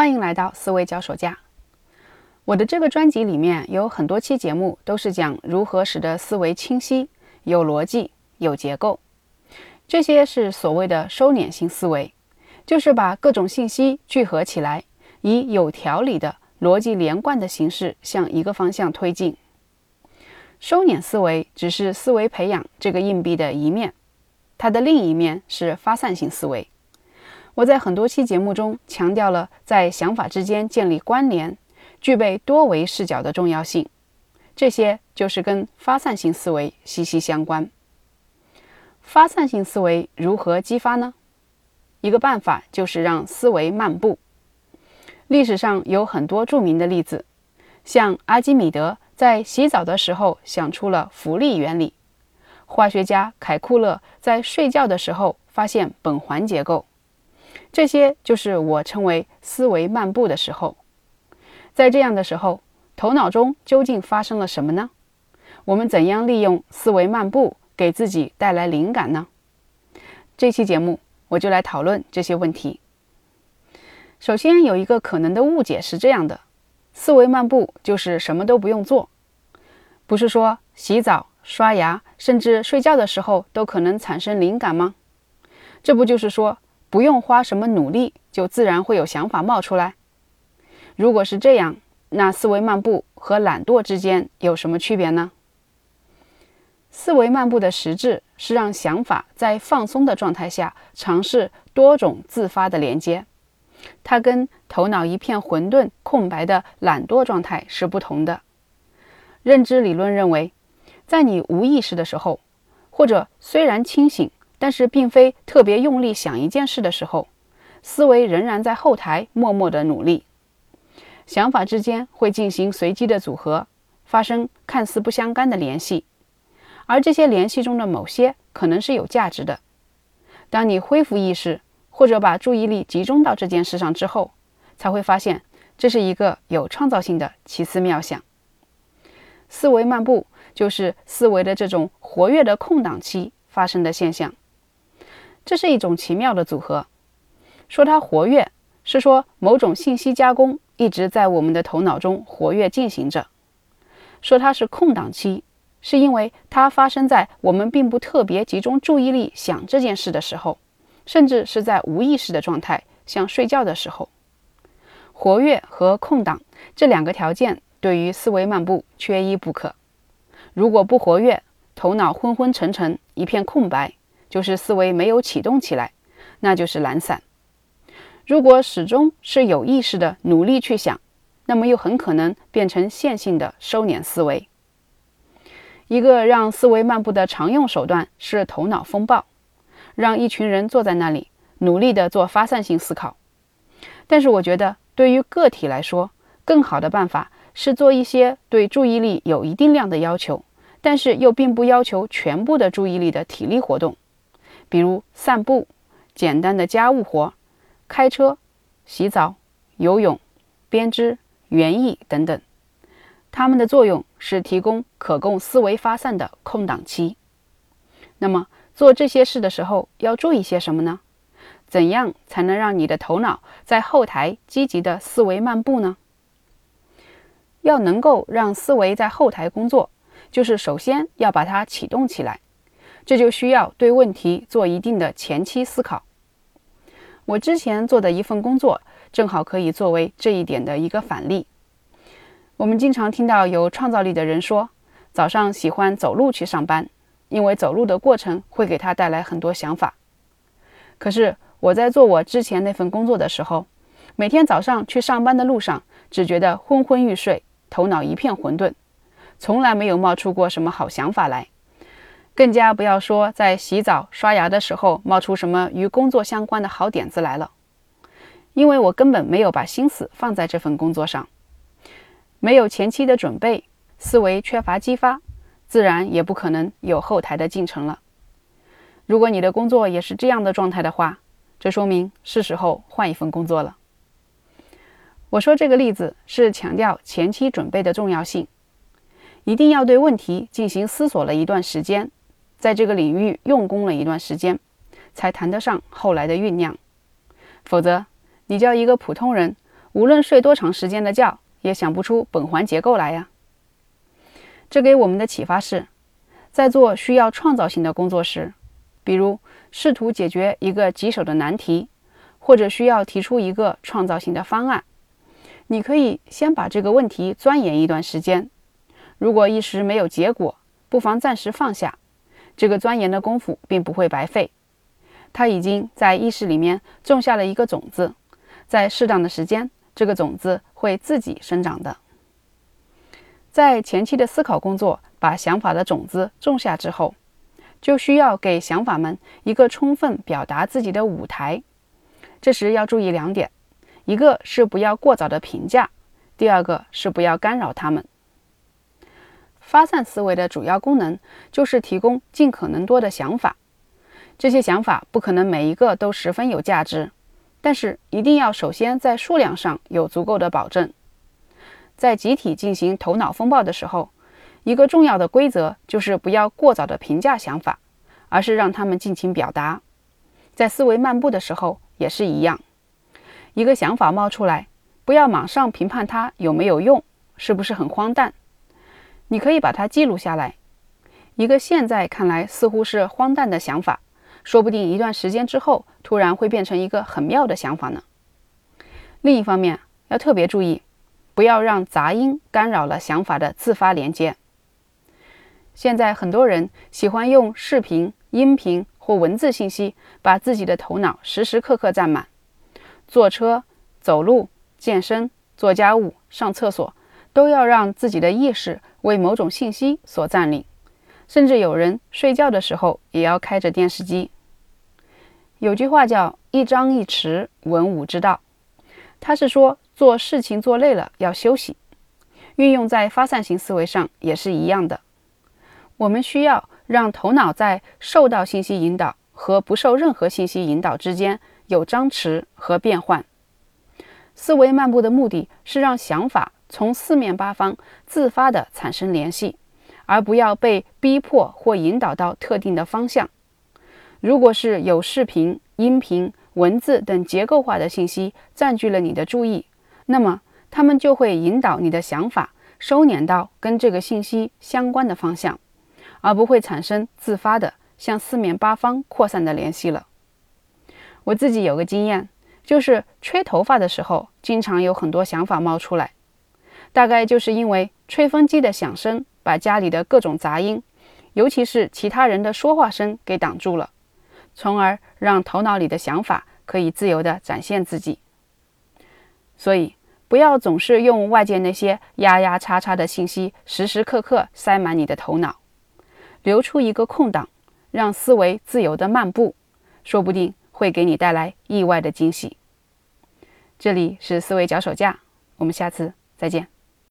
欢迎来到思维脚手架。我的这个专辑里面有很多期节目都是讲如何使得思维清晰、有逻辑、有结构。这些是所谓的收敛性思维，就是把各种信息聚合起来，以有条理的逻辑连贯的形式向一个方向推进。收敛思维只是思维培养这个硬币的一面，它的另一面是发散性思维。我在很多期节目中强调了在想法之间建立关联、具备多维视角的重要性，这些就是跟发散性思维息息相关。发散性思维如何激发呢？一个办法就是让思维漫步。历史上有很多著名的例子，像阿基米德在洗澡的时候想出了浮力原理，化学家凯库勒在睡觉的时候发现苯环结构。这些就是我称为思维漫步的时候。在这样的时候，头脑中究竟发生了什么呢？我们怎样利用思维漫步给自己带来灵感呢？这期节目我就来讨论这些问题。首先，有一个可能的误解是这样的：思维漫步就是什么都不用做，不是说洗澡、刷牙，甚至睡觉的时候都可能产生灵感吗？这不就是说？不用花什么努力，就自然会有想法冒出来。如果是这样，那思维漫步和懒惰之间有什么区别呢？思维漫步的实质是让想法在放松的状态下尝试多种自发的连接，它跟头脑一片混沌空白的懒惰状态是不同的。认知理论认为，在你无意识的时候，或者虽然清醒。但是，并非特别用力想一件事的时候，思维仍然在后台默默的努力。想法之间会进行随机的组合，发生看似不相干的联系，而这些联系中的某些可能是有价值的。当你恢复意识，或者把注意力集中到这件事上之后，才会发现这是一个有创造性的奇思妙想。思维漫步就是思维的这种活跃的空档期发生的现象。这是一种奇妙的组合。说它活跃，是说某种信息加工一直在我们的头脑中活跃进行着；说它是空档期，是因为它发生在我们并不特别集中注意力想这件事的时候，甚至是在无意识的状态，像睡觉的时候。活跃和空档这两个条件对于思维漫步缺一不可。如果不活跃，头脑昏昏沉沉，一片空白。就是思维没有启动起来，那就是懒散。如果始终是有意识的努力去想，那么又很可能变成线性的收敛思维。一个让思维漫步的常用手段是头脑风暴，让一群人坐在那里努力的做发散性思考。但是我觉得，对于个体来说，更好的办法是做一些对注意力有一定量的要求，但是又并不要求全部的注意力的体力活动。比如散步、简单的家务活、开车、洗澡、游泳、编织、园艺等等，它们的作用是提供可供思维发散的空档期。那么做这些事的时候要注意些什么呢？怎样才能让你的头脑在后台积极的思维漫步呢？要能够让思维在后台工作，就是首先要把它启动起来。这就需要对问题做一定的前期思考。我之前做的一份工作，正好可以作为这一点的一个反例。我们经常听到有创造力的人说，早上喜欢走路去上班，因为走路的过程会给他带来很多想法。可是我在做我之前那份工作的时候，每天早上去上班的路上，只觉得昏昏欲睡，头脑一片混沌，从来没有冒出过什么好想法来。更加不要说在洗澡、刷牙的时候冒出什么与工作相关的好点子来了，因为我根本没有把心思放在这份工作上，没有前期的准备，思维缺乏激发，自然也不可能有后台的进程了。如果你的工作也是这样的状态的话，这说明是时候换一份工作了。我说这个例子是强调前期准备的重要性，一定要对问题进行思索了一段时间。在这个领域用功了一段时间，才谈得上后来的酝酿。否则，你叫一个普通人无论睡多长时间的觉，也想不出苯环结构来呀。这给我们的启发是，在做需要创造性的工作时，比如试图解决一个棘手的难题，或者需要提出一个创造性的方案，你可以先把这个问题钻研一段时间。如果一时没有结果，不妨暂时放下。这个钻研的功夫并不会白费，他已经在意识里面种下了一个种子，在适当的时间，这个种子会自己生长的。在前期的思考工作把想法的种子种下之后，就需要给想法们一个充分表达自己的舞台。这时要注意两点：一个是不要过早的评价，第二个是不要干扰他们。发散思维的主要功能就是提供尽可能多的想法，这些想法不可能每一个都十分有价值，但是一定要首先在数量上有足够的保证。在集体进行头脑风暴的时候，一个重要的规则就是不要过早的评价想法，而是让他们尽情表达。在思维漫步的时候也是一样，一个想法冒出来，不要马上评判它有没有用，是不是很荒诞。你可以把它记录下来。一个现在看来似乎是荒诞的想法，说不定一段时间之后，突然会变成一个很妙的想法呢。另一方面，要特别注意，不要让杂音干扰了想法的自发连接。现在很多人喜欢用视频、音频或文字信息，把自己的头脑时时刻刻占满。坐车、走路、健身、做家务、上厕所。都要让自己的意识为某种信息所占领，甚至有人睡觉的时候也要开着电视机。有句话叫“一张一弛，文武之道”，他是说做事情做累了要休息。运用在发散型思维上也是一样的。我们需要让头脑在受到信息引导和不受任何信息引导之间有张弛和变换。思维漫步的目的是让想法。从四面八方自发地产生联系，而不要被逼迫或引导到特定的方向。如果是有视频、音频、文字等结构化的信息占据了你的注意，那么他们就会引导你的想法收敛到跟这个信息相关的方向，而不会产生自发的向四面八方扩散的联系了。我自己有个经验，就是吹头发的时候，经常有很多想法冒出来。大概就是因为吹风机的响声把家里的各种杂音，尤其是其他人的说话声给挡住了，从而让头脑里的想法可以自由地展现自己。所以，不要总是用外界那些压压叉叉的信息时时刻刻塞满你的头脑，留出一个空档，让思维自由地漫步，说不定会给你带来意外的惊喜。这里是思维脚手架，我们下次再见。